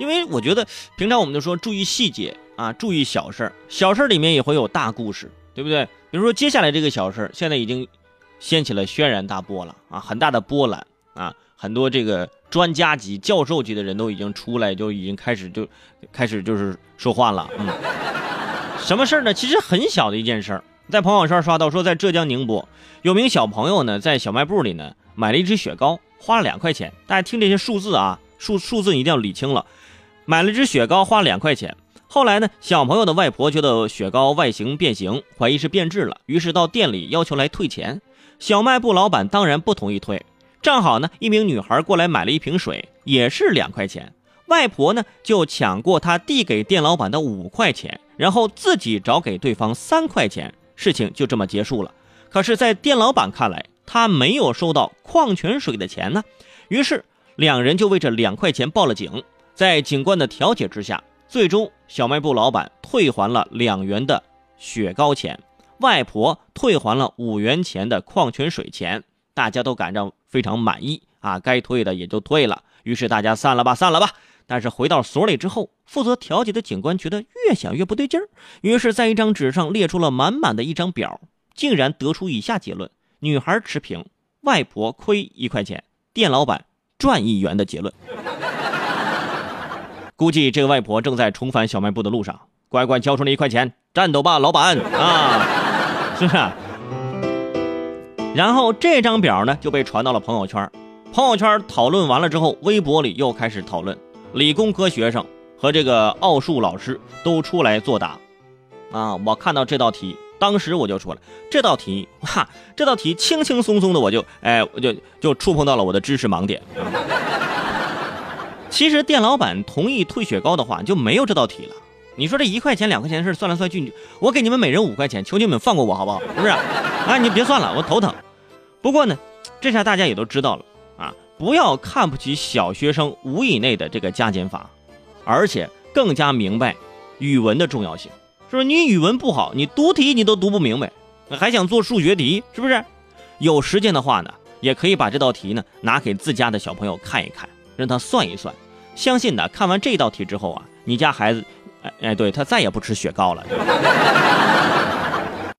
因为我觉得平常我们就说注意细节啊，注意小事儿，小事儿里面也会有大故事，对不对？比如说接下来这个小事儿，现在已经掀起了轩然大波了啊，很大的波澜啊，很多这个专家级、教授级的人都已经出来，就已经开始就开始就是说话了，嗯，什么事儿呢？其实很小的一件事儿，在朋友圈刷到说，在浙江宁波有名小朋友呢，在小卖部里呢买了一支雪糕，花了两块钱。大家听这些数字啊，数数字一定要理清了。买了支雪糕，花两块钱。后来呢，小朋友的外婆觉得雪糕外形变形，怀疑是变质了，于是到店里要求来退钱。小卖部老板当然不同意退。正好呢，一名女孩过来买了一瓶水，也是两块钱。外婆呢就抢过她递给店老板的五块钱，然后自己找给对方三块钱，事情就这么结束了。可是，在店老板看来，他没有收到矿泉水的钱呢，于是两人就为这两块钱报了警。在警官的调解之下，最终小卖部老板退还了两元的雪糕钱，外婆退还了五元钱的矿泉水钱，大家都感到非常满意啊，该退的也就退了，于是大家散了吧，散了吧。但是回到所里之后，负责调解的警官觉得越想越不对劲儿，于是，在一张纸上列出了满满的一张表，竟然得出以下结论：女孩持平，外婆亏一块钱，店老板赚一元的结论。估计这个外婆正在重返小卖部的路上，乖乖交出那一块钱，战斗吧，老板啊！是不是？然后这张表呢就被传到了朋友圈，朋友圈讨论完了之后，微博里又开始讨论。理工科学生和这个奥数老师都出来作答。啊，我看到这道题，当时我就说了，这道题，哈，这道题轻轻松松的我就，哎，我就就触碰到了我的知识盲点。其实店老板同意退雪糕的话，就没有这道题了。你说这一块钱两块钱的事算来算去，我给你们每人五块钱，求你们放过我好不好？是不是？啊，你别算了，我头疼。不过呢，这下大家也都知道了啊，不要看不起小学生五以内的这个加减法，而且更加明白语文的重要性。说？你语文不好，你读题你都读不明白，还想做数学题？是不是？有时间的话呢，也可以把这道题呢拿给自家的小朋友看一看。让他算一算，相信呢，看完这道题之后啊，你家孩子，哎哎，对他再也不吃雪糕了。